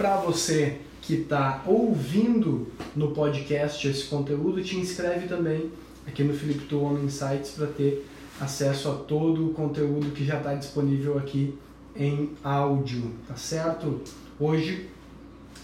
para você que está ouvindo no podcast esse conteúdo, te inscreve também aqui no Felipe Tuono Insights para ter acesso a todo o conteúdo que já está disponível aqui em áudio, tá certo? Hoje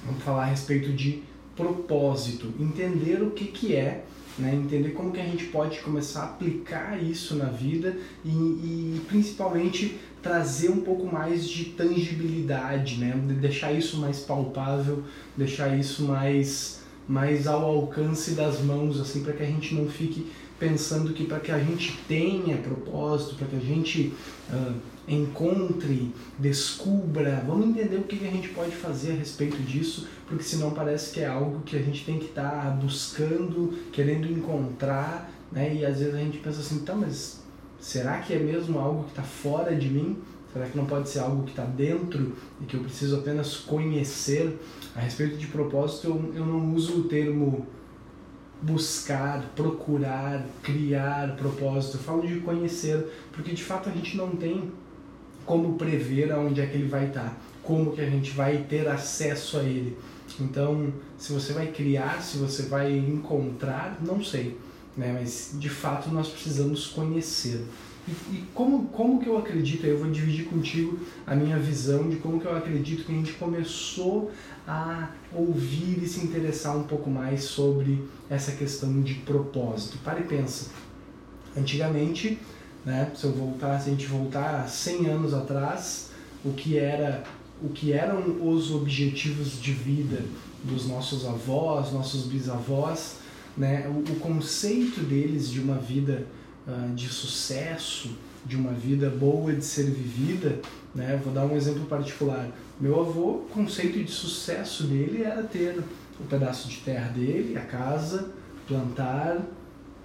vamos falar a respeito de propósito, entender o que, que é, né? entender como que a gente pode começar a aplicar isso na vida e, e principalmente trazer um pouco mais de tangibilidade, né? deixar isso mais palpável, deixar isso mais, mais ao alcance das mãos, assim, para que a gente não fique pensando que para que a gente tenha propósito, para que a gente uh, encontre, descubra, vamos entender o que, que a gente pode fazer a respeito disso, porque senão parece que é algo que a gente tem que estar tá buscando, querendo encontrar, né? E às vezes a gente pensa assim, tá, mas será que é mesmo algo que está fora de mim? Será que não pode ser algo que está dentro e que eu preciso apenas conhecer? A respeito de propósito, eu, eu não uso o termo buscar, procurar, criar propósito. Eu falo de conhecer, porque de fato a gente não tem como prever aonde é que ele vai estar, como que a gente vai ter acesso a ele. Então, se você vai criar, se você vai encontrar, não sei, né? Mas de fato nós precisamos conhecer. E, e, como, como que eu acredito, eu vou dividir contigo a minha visão de como que eu acredito que a gente começou a ouvir e se interessar um pouco mais sobre essa questão de propósito. Para e pensa. Antigamente, né, se eu voltar, se a gente voltar 100 anos atrás, o que era o que eram os objetivos de vida dos nossos avós, nossos bisavós, né, o, o conceito deles de uma vida uh, de sucesso, de uma vida boa de ser vivida, né? Vou dar um exemplo particular. Meu avô, o conceito de sucesso dele era ter o pedaço de terra dele, a casa, plantar,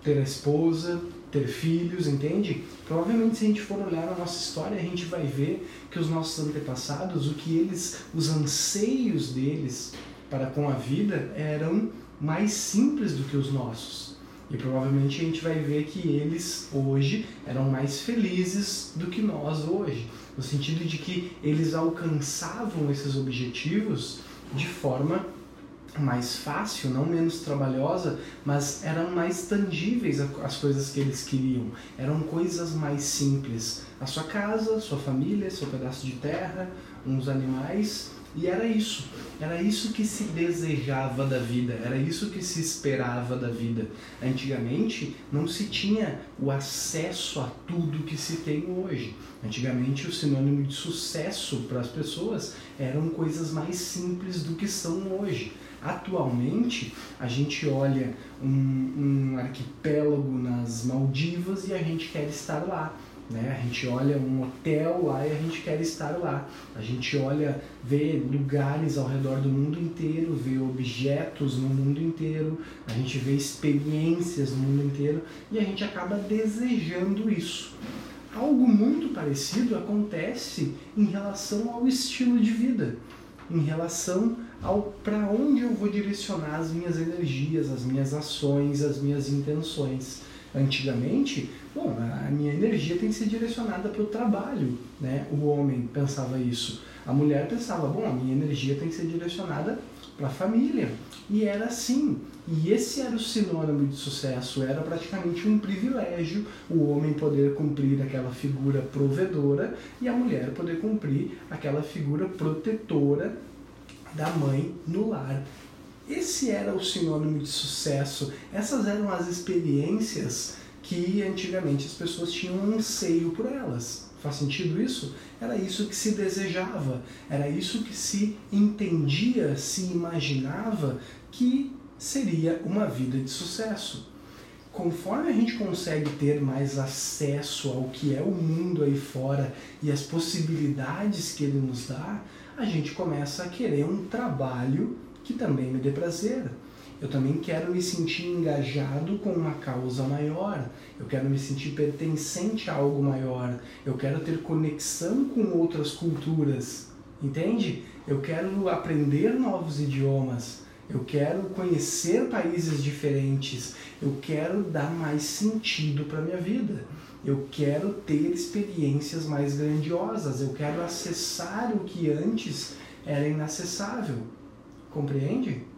ter a esposa, ter filhos, entende? Provavelmente se a gente for olhar a nossa história, a gente vai ver que os nossos antepassados, o que eles, os anseios deles para com a vida eram mais simples do que os nossos. E provavelmente a gente vai ver que eles hoje eram mais felizes do que nós hoje, no sentido de que eles alcançavam esses objetivos de forma mais fácil, não menos trabalhosa, mas eram mais tangíveis as coisas que eles queriam. Eram coisas mais simples. A sua casa, sua família, seu pedaço de terra, uns animais e era isso, era isso que se desejava da vida, era isso que se esperava da vida. Antigamente não se tinha o acesso a tudo que se tem hoje. Antigamente o sinônimo de sucesso para as pessoas eram coisas mais simples do que são hoje. Atualmente a gente olha um, um arquipélago nas Maldivas e a gente quer estar lá né? A gente olha um hotel lá e a gente quer estar lá. A gente olha, vê lugares ao redor do mundo inteiro, vê objetos no mundo inteiro, a gente vê experiências no mundo inteiro e a gente acaba desejando isso. Algo muito parecido acontece em relação ao estilo de vida, em relação ao para onde eu vou direcionar as minhas energias, as minhas ações, as minhas intenções. Antigamente, bom, a minha energia tem que ser direcionada para o trabalho, né? O homem pensava isso. A mulher pensava, bom, a minha energia tem que ser direcionada para a família. E era assim. E esse era o sinônimo de sucesso, era praticamente um privilégio o homem poder cumprir aquela figura provedora e a mulher poder cumprir aquela figura protetora da mãe no lar. Esse era o sinônimo de sucesso, essas eram as experiências que antigamente as pessoas tinham um anseio por elas. Faz sentido isso? Era isso que se desejava, era isso que se entendia, se imaginava que seria uma vida de sucesso. Conforme a gente consegue ter mais acesso ao que é o mundo aí fora e as possibilidades que ele nos dá, a gente começa a querer um trabalho que também me dê prazer. Eu também quero me sentir engajado com uma causa maior. Eu quero me sentir pertencente a algo maior. Eu quero ter conexão com outras culturas. Entende? Eu quero aprender novos idiomas. Eu quero conhecer países diferentes. Eu quero dar mais sentido para minha vida. Eu quero ter experiências mais grandiosas. Eu quero acessar o que antes era inacessável. Compreende?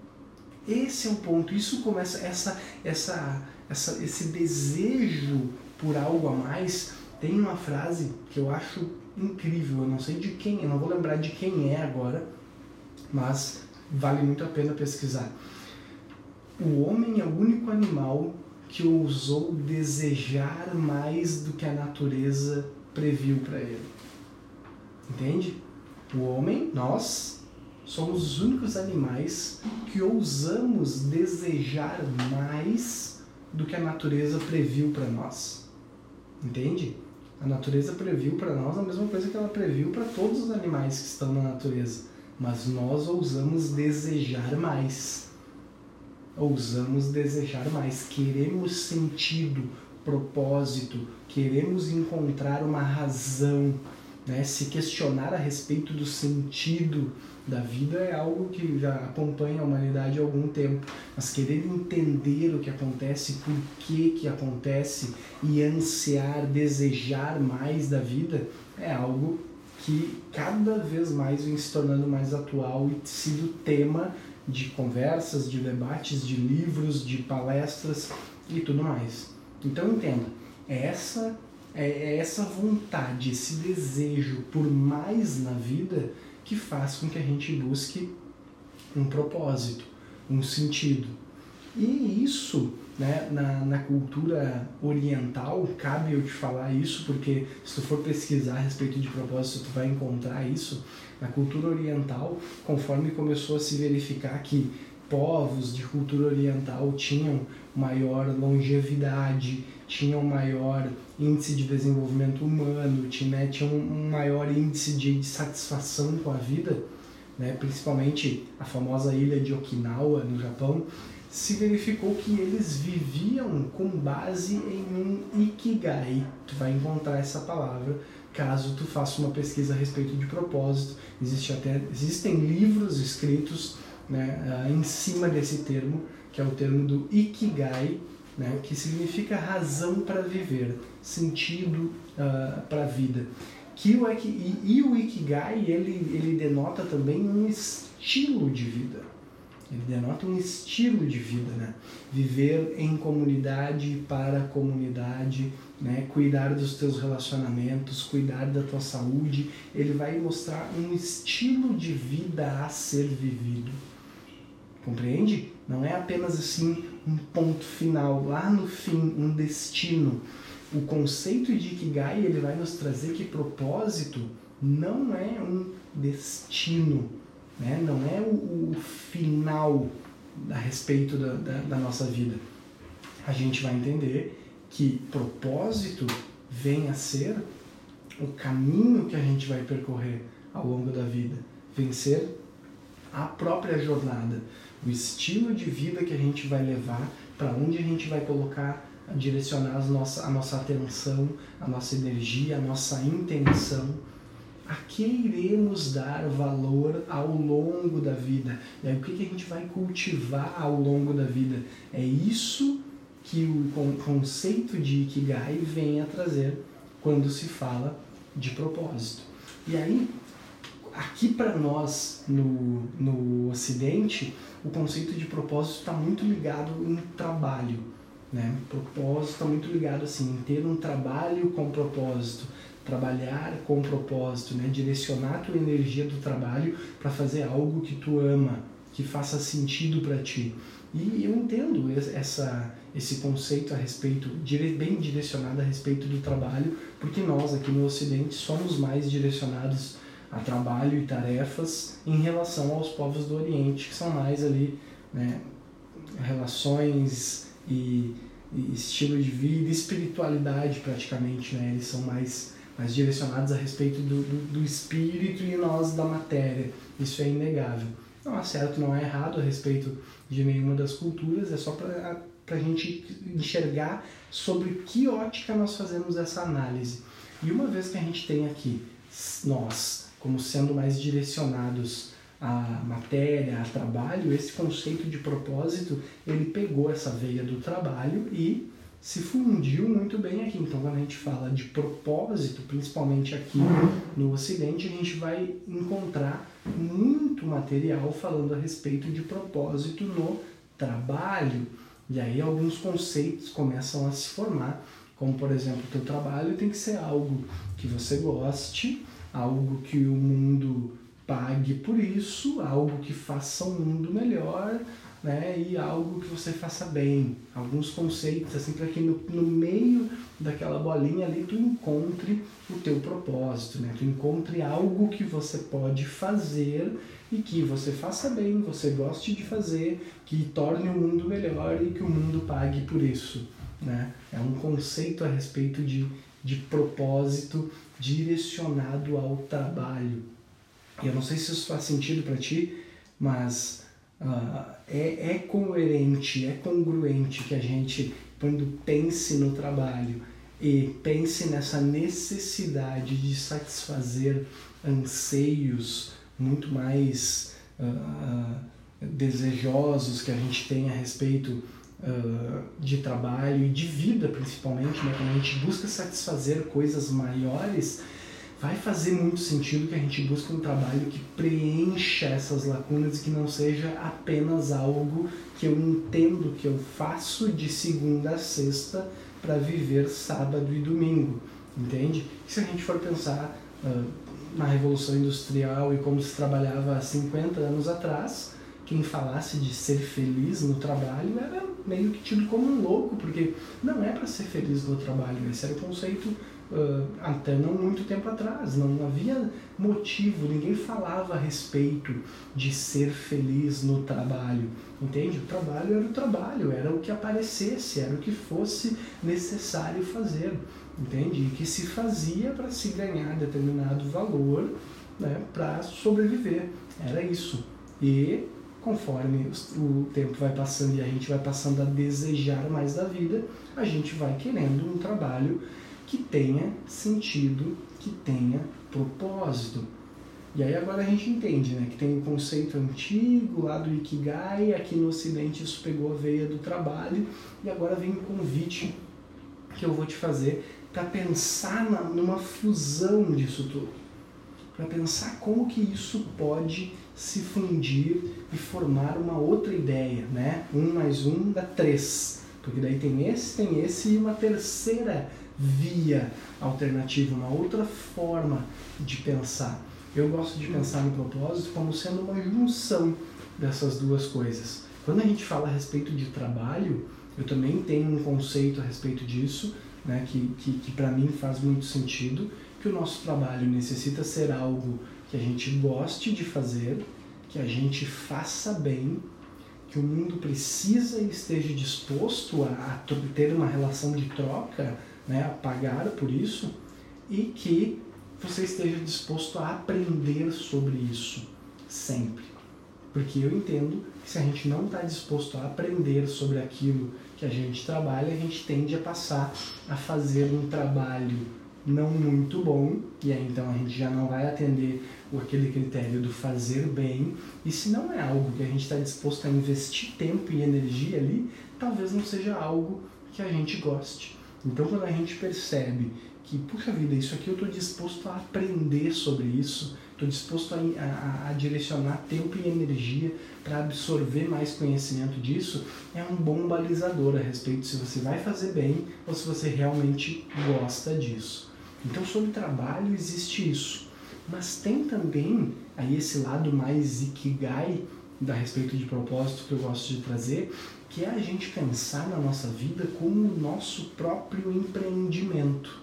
Esse é o ponto. Isso começa essa essa essa esse desejo por algo a mais. Tem uma frase que eu acho incrível, eu não sei de quem, eu não vou lembrar de quem é agora, mas vale muito a pena pesquisar. O homem é o único animal que ousou desejar mais do que a natureza previu para ele. Entende? O homem, nós, somos os únicos animais que ousamos desejar mais do que a natureza previu para nós. Entende? A natureza previu para nós a mesma coisa que ela previu para todos os animais que estão na natureza, mas nós ousamos desejar mais. Ousamos desejar mais, queremos sentido, propósito, queremos encontrar uma razão, né? Se questionar a respeito do sentido da vida é algo que já acompanha a humanidade há algum tempo, mas querer entender o que acontece, por que que acontece e ansiar, desejar mais da vida é algo que cada vez mais vem se tornando mais atual e sido tema de conversas, de debates, de livros, de palestras e tudo mais. Então entenda, é essa é, é essa vontade, esse desejo por mais na vida que faz com que a gente busque um propósito, um sentido. E isso, né, na, na cultura oriental, cabe eu te falar isso, porque se tu for pesquisar a respeito de propósito, tu vai encontrar isso. Na cultura oriental, conforme começou a se verificar que povos de cultura oriental tinham maior longevidade, tinham maior índice de desenvolvimento humano, né, tinham um maior índice de satisfação com a vida, né, principalmente a famosa ilha de Okinawa, no Japão, se verificou que eles viviam com base em um ikigai. Tu vai encontrar essa palavra caso tu faça uma pesquisa a respeito de propósito. Existe até, existem livros escritos né, em cima desse termo, que é o termo do ikigai, né, que significa razão para viver, sentido uh, para a vida. Que o, e, e o Ikigai ele, ele denota também um estilo de vida. Ele denota um estilo de vida, né? Viver em comunidade, para a comunidade, né? cuidar dos teus relacionamentos, cuidar da tua saúde. Ele vai mostrar um estilo de vida a ser vivido. Compreende? Não é apenas assim um ponto final, lá no fim, um destino. O conceito de Ikigai ele vai nos trazer que propósito não é um destino, né? não é o, o final a respeito da, da, da nossa vida. A gente vai entender que propósito vem a ser o caminho que a gente vai percorrer ao longo da vida, vencer a própria jornada o estilo de vida que a gente vai levar, para onde a gente vai colocar, direcionar as nossa, a nossa atenção, a nossa energia, a nossa intenção. A que iremos dar valor ao longo da vida? E aí, o que, que a gente vai cultivar ao longo da vida? É isso que o conceito de Ikigai vem a trazer quando se fala de propósito. E aí, aqui para nós no, no Ocidente, o conceito de propósito está muito ligado em trabalho. Né? Propósito está muito ligado assim, em ter um trabalho com propósito, trabalhar com propósito, né? direcionar a tua energia do trabalho para fazer algo que tu ama, que faça sentido para ti. E eu entendo essa, esse conceito a respeito, bem direcionado a respeito do trabalho, porque nós aqui no Ocidente somos mais direcionados a trabalho e tarefas em relação aos povos do Oriente, que são mais ali né, relações e, e estilo de vida, espiritualidade praticamente, né? eles são mais, mais direcionados a respeito do, do, do espírito e nós da matéria, isso é inegável. Não há certo, não há errado a respeito de nenhuma das culturas, é só para a gente enxergar sobre que ótica nós fazemos essa análise. E uma vez que a gente tem aqui nós como sendo mais direcionados à matéria, a trabalho, esse conceito de propósito, ele pegou essa veia do trabalho e se fundiu muito bem aqui. Então, quando a gente fala de propósito, principalmente aqui no Ocidente, a gente vai encontrar muito material falando a respeito de propósito no trabalho. E aí alguns conceitos começam a se formar, como por exemplo, o teu trabalho tem que ser algo que você goste, algo que o mundo pague por isso, algo que faça um mundo melhor, né? E algo que você faça bem. Alguns conceitos, assim, para que no, no meio daquela bolinha ali tu encontre o teu propósito, né? Tu encontre algo que você pode fazer e que você faça bem, você goste de fazer, que torne o mundo melhor e que o mundo pague por isso, né? É um conceito a respeito de, de propósito direcionado ao trabalho. E eu não sei se isso faz sentido para ti, mas uh, é, é coerente, é congruente que a gente, quando pense no trabalho e pense nessa necessidade de satisfazer anseios muito mais uh, desejosos que a gente tem a respeito uh, de trabalho e de vida principalmente, né? quando a gente busca satisfazer coisas maiores, vai fazer muito sentido que a gente busque um trabalho que preencha essas lacunas e que não seja apenas algo que eu entendo que eu faço de segunda a sexta para viver sábado e domingo, entende? se a gente for pensar uh, na Revolução Industrial e como se trabalhava há 50 anos atrás, quem falasse de ser feliz no trabalho era meio que tido como um louco, porque não é para ser feliz no trabalho, esse era o conceito uh, até não muito tempo atrás. Não havia motivo, ninguém falava a respeito de ser feliz no trabalho. Entende? O trabalho era o trabalho, era o que aparecesse, era o que fosse necessário fazer. Entende? E que se fazia para se ganhar determinado valor né, para sobreviver. Era isso. E conforme o tempo vai passando e a gente vai passando a desejar mais da vida, a gente vai querendo um trabalho que tenha sentido, que tenha propósito. E aí agora a gente entende, né, que tem um conceito antigo lá do Ikigai, aqui no ocidente isso pegou a veia do trabalho, e agora vem um convite que eu vou te fazer para pensar na, numa fusão disso tudo. Para pensar como que isso pode se fundir e formar uma outra ideia, né? Um mais um dá três. Porque daí tem esse, tem esse e uma terceira via alternativa, uma outra forma de pensar. Eu gosto de pensar no propósito como sendo uma junção dessas duas coisas. Quando a gente fala a respeito de trabalho, eu também tenho um conceito a respeito disso, né, que, que, que para mim faz muito sentido, que o nosso trabalho necessita ser algo que a gente goste de fazer, que a gente faça bem, que o mundo precisa e esteja disposto a, ter uma relação de troca né, a pagar por isso e que você esteja disposto a aprender sobre isso sempre. Porque eu entendo que se a gente não está disposto a aprender sobre aquilo que a gente trabalha, a gente tende a passar a fazer um trabalho não muito bom, e aí então a gente já não vai atender aquele critério do fazer bem, e se não é algo que a gente está disposto a investir tempo e energia ali, talvez não seja algo que a gente goste. Então, quando a gente percebe que, puxa vida, isso aqui eu estou disposto a aprender sobre isso, estou disposto a, a, a, direcionar tempo e energia para absorver mais conhecimento disso, é um bom balizador a respeito se você vai fazer bem ou se você realmente gosta disso. Então, sobre trabalho existe isso. Mas tem também aí esse lado mais ikigai da respeito de propósito que eu gosto de trazer, que é a gente pensar na nossa vida como o nosso próprio empreendimento.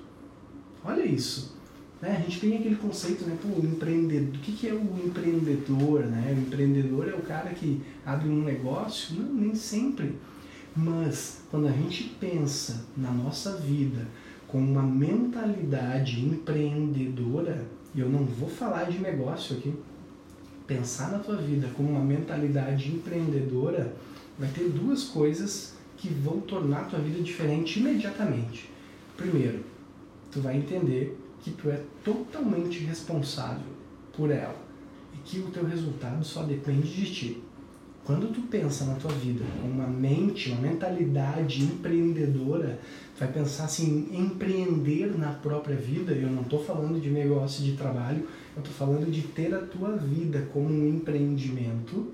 Olha isso. Né? A gente tem aquele conceito, né? Pô, empreendedor. O que, que é o empreendedor? Né? O empreendedor é o cara que abre um negócio? Não, nem sempre. Mas quando a gente pensa na nossa vida com uma mentalidade empreendedora, e eu não vou falar de negócio aqui, pensar na tua vida com uma mentalidade empreendedora, vai ter duas coisas que vão tornar a tua vida diferente imediatamente. Primeiro, tu vai entender que tu é totalmente responsável por ela e que o teu resultado só depende de ti. Quando tu pensa na tua vida com uma mente, uma mentalidade empreendedora, vai pensar assim, empreender na própria vida, eu não estou falando de negócio de trabalho, eu estou falando de ter a tua vida como um empreendimento,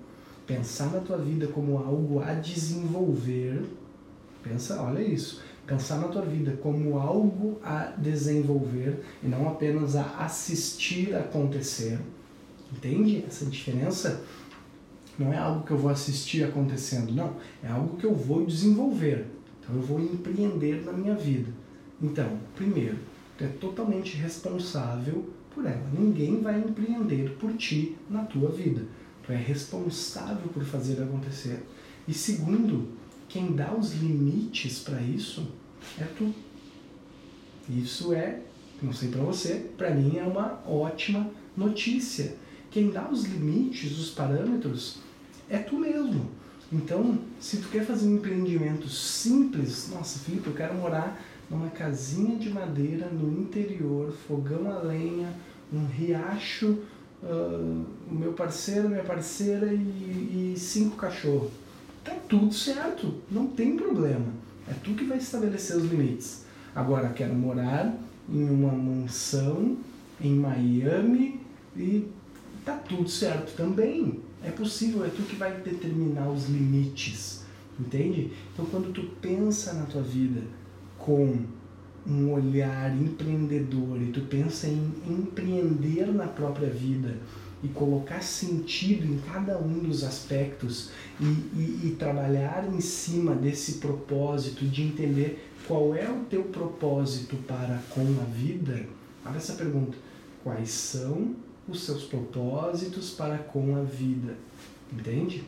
pensar na tua vida como algo a desenvolver. Pensa, olha isso. Pensar na tua vida como algo a desenvolver e não apenas a assistir acontecer. Entende essa diferença? Não é algo que eu vou assistir acontecendo, não. É algo que eu vou desenvolver. Então eu vou empreender na minha vida. Então, primeiro, tu é totalmente responsável por ela. Ninguém vai empreender por ti na tua vida. Tu é responsável por fazer acontecer. E segundo, quem dá os limites para isso é tu. Isso é, não sei para você, para mim é uma ótima notícia. Quem dá os limites, os parâmetros, é tu mesmo. Então, se tu quer fazer um empreendimento simples, nossa, Felipe, eu quero morar numa casinha de madeira no interior, fogão a lenha, um riacho, uh, o meu parceiro, minha parceira e, e cinco cachorros. Tá tudo certo, não tem problema. É tu que vai estabelecer os limites. Agora, quero morar em uma mansão em Miami e tá tudo certo também. É possível, é tu que vai determinar os limites, entende? Então, quando tu pensa na tua vida com um olhar empreendedor e tu pensa em empreender na própria vida e colocar sentido em cada um dos aspectos e, e, e trabalhar em cima desse propósito de entender qual é o teu propósito para com a vida, olha essa pergunta: quais são os seus propósitos para com a vida? Entende?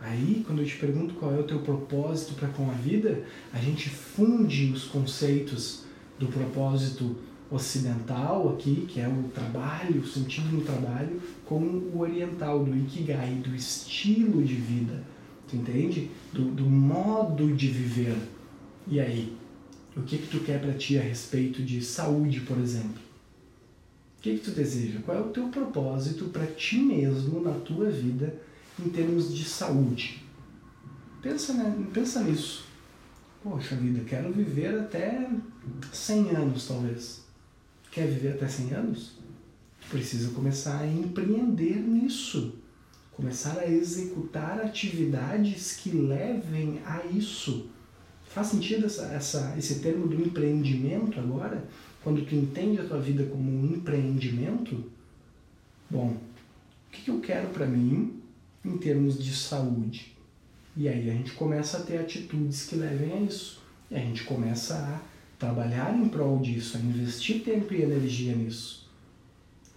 Aí, quando eu te pergunto qual é o teu propósito para com a vida, a gente funde os conceitos do propósito ocidental aqui, que é o trabalho, o sentido no trabalho, com o oriental, do ikigai, do estilo de vida, tu entende? Do, do modo de viver. E aí, o que que tu quer para ti a respeito de saúde, por exemplo? O que que tu deseja? Qual é o teu propósito para ti mesmo na tua vida? em termos de saúde. Pensa, né? Pensa nisso. Poxa vida, quero viver até 100 anos, talvez. Quer viver até 100 anos? Precisa começar a empreender nisso. Começar a executar atividades que levem a isso. Faz sentido essa, essa, esse termo do empreendimento agora? Quando tu entende a tua vida como um empreendimento? Bom, o que, eu quero para mim em termos de saúde. E aí a gente começa a ter atitudes que levem a isso. E a gente começa a trabalhar em prol disso, a investir tempo e energia nisso.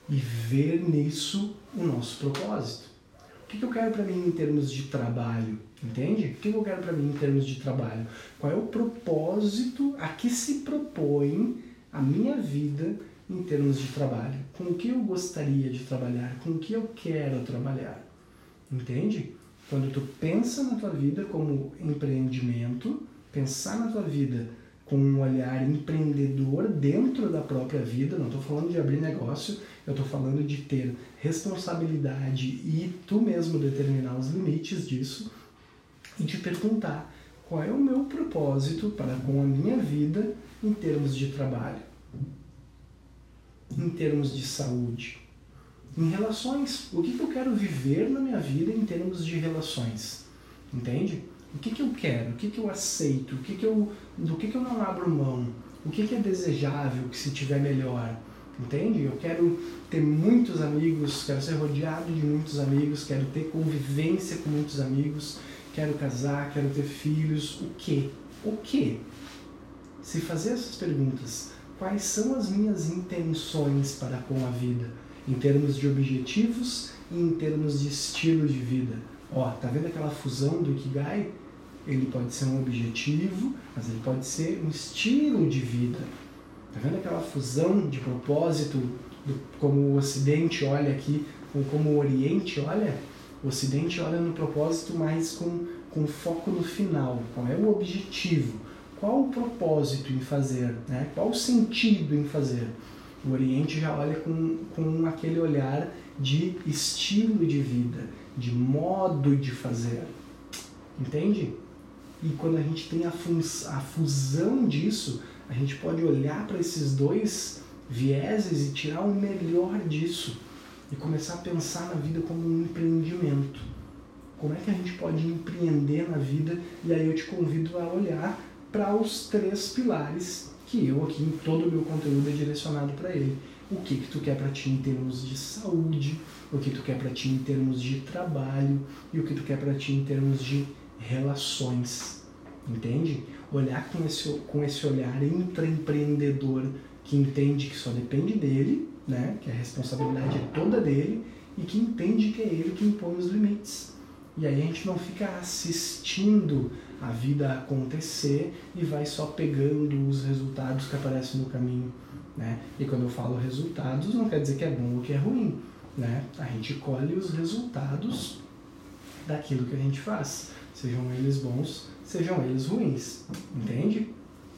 E ver nisso o nosso propósito. O que eu quero para mim em termos de trabalho? Entende? O que eu quero para mim em termos de trabalho? Qual é o propósito a que se propõe a minha vida em termos de trabalho? Com o que eu gostaria de trabalhar? Com o que eu quero trabalhar? Entende? Quando tu pensa na tua vida como empreendimento, pensar na tua vida com um olhar empreendedor dentro da própria vida, não estou falando de abrir negócio, eu estou falando de ter responsabilidade e tu mesmo determinar os limites disso e te perguntar qual é o meu propósito para com a minha vida em termos de trabalho, em termos de saúde, em relações. O que, que eu quero viver na minha vida em termos de relações? Entende? O que, que eu quero? O que, que eu aceito? O que que eu, do que, que eu não abro mão? O que, que é desejável que se tiver melhor? Entende? Eu quero ter muitos amigos, quero ser rodeado de muitos amigos, quero ter convivência com muitos amigos, quero casar, quero ter filhos. O que? O que? Se fazer essas perguntas, quais são as minhas intenções para com a vida? em termos de objetivos e em termos de estilo de vida. Ó, tá vendo aquela fusão do Ikigai? Ele pode ser um objetivo, mas ele pode ser um estilo de vida. Tá vendo aquela fusão de propósito, do, como o Ocidente olha aqui, ou como o Oriente olha? O Ocidente olha no propósito mais com, com foco no final. Qual é o objetivo? Qual o propósito em fazer? Né? Qual o sentido em fazer? O Oriente já olha com, com aquele olhar de estilo de vida, de modo de fazer. Entende? E quando a gente tem a, a fusão disso, a gente pode olhar para esses dois vieses e tirar o melhor disso e começar a pensar na vida como um empreendimento. Como é que a gente pode empreender na vida? E aí eu te convido a olhar para os três pilares que eu aqui em todo o meu conteúdo é direcionado para ele. O que que tu quer para ti em termos de saúde, o que tu quer para ti em termos de trabalho e o que tu quer para ti em termos de relações. Entende? Olhar com esse, com esse olhar intraempreendedor que entende que só depende dele, né? que a responsabilidade é toda dele e que entende que é ele que impõe os limites. E aí a gente não fica assistindo a vida acontecer e vai só pegando os resultados que aparecem no caminho. Né? E quando eu falo resultados, não quer dizer que é bom ou que é ruim. Né? A gente colhe os resultados daquilo que a gente faz, sejam eles bons, sejam eles ruins. Entende?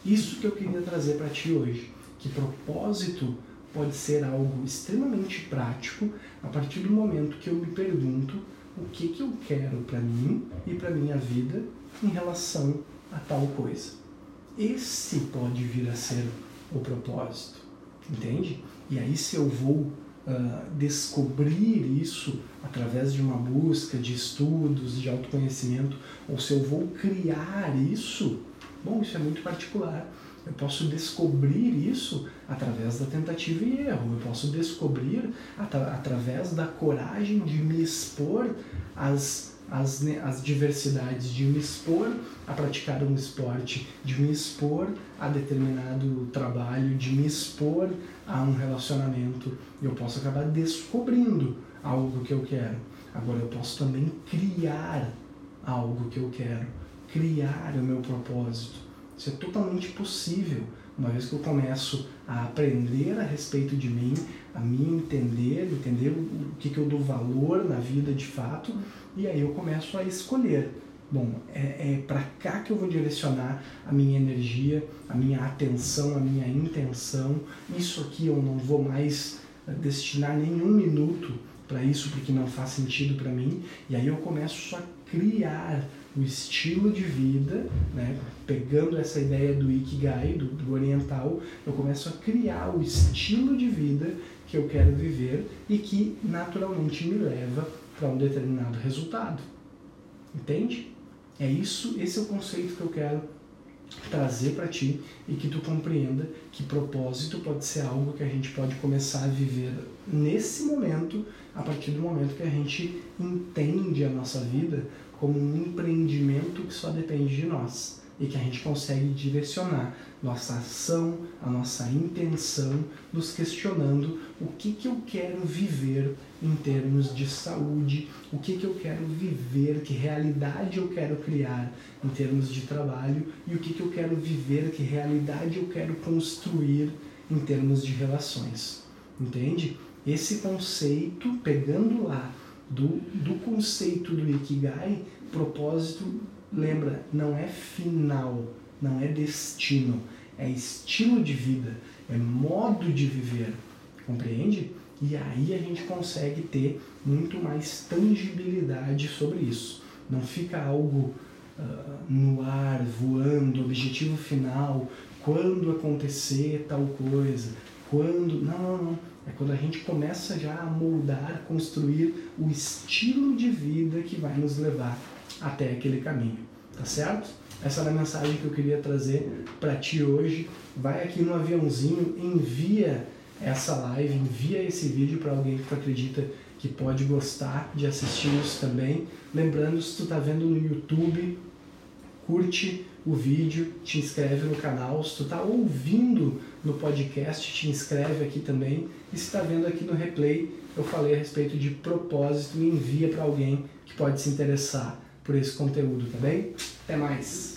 Isso que eu queria trazer para ti hoje. Que propósito pode ser algo extremamente prático a partir do momento que eu me pergunto o que, que eu quero para mim e para minha vida em relação a tal coisa. Esse pode vir a ser o propósito, entende? E aí, se eu vou uh, descobrir isso através de uma busca de estudos, de autoconhecimento, ou se eu vou criar isso, bom, isso é muito particular. Eu posso descobrir isso através da tentativa e erro. Eu posso descobrir através da coragem de me expor às, às, às diversidades, de me expor a praticar um esporte, de me expor a determinado trabalho, de me expor a um relacionamento. Eu posso acabar descobrindo algo que eu quero. Agora, eu posso também criar algo que eu quero, criar o meu propósito isso é totalmente possível, uma vez que eu começo a aprender a respeito de mim, a me entender, entender o que, que eu dou valor na vida de fato, e aí eu começo a escolher. Bom, é, é para cá que eu vou direcionar a minha energia, a minha atenção, a minha intenção. Isso aqui eu não vou mais eh, destinar nenhum minuto para isso porque não faz sentido para mim. E aí eu começo a criar o estilo de vida, né? pegando essa ideia do Ikigai, do, do oriental, eu começo a criar o estilo de vida que eu quero viver e que naturalmente me leva para um determinado resultado. Entende? É isso, esse é o conceito que eu quero trazer para ti e que tu compreenda que propósito pode ser algo que a gente pode começar a viver nesse momento, a partir do momento que a gente entende a nossa vida como um empreendimento que só depende de nós e que a gente consegue direcionar nossa ação, a nossa intenção, nos questionando o que, que eu quero viver em termos de saúde, o que, que eu quero viver, que realidade eu quero criar em termos de trabalho e o que, que eu quero viver, que realidade eu quero construir em termos de relações. Entende? Esse conceito, pegando lá do, do conceito do Ikigai, propósito, lembra, não é final, não é destino, é estilo de vida, é modo de viver, compreende? E aí a gente consegue ter muito mais tangibilidade sobre isso. Não fica algo uh, no ar, voando, objetivo final, quando acontecer tal coisa, quando. Não, não, não é quando a gente começa já a moldar, construir o estilo de vida que vai nos levar até aquele caminho, tá certo? Essa era a mensagem que eu queria trazer para ti hoje. Vai aqui no aviãozinho, envia essa live, envia esse vídeo para alguém que tu acredita que pode gostar de assistir isso também. Lembrando, se tu está vendo no YouTube, curte o vídeo, te inscreve no canal. Se tu está ouvindo no podcast, te inscreve aqui também. E se está vendo aqui no replay, eu falei a respeito de propósito envia para alguém que pode se interessar por esse conteúdo, tá bem? Até mais!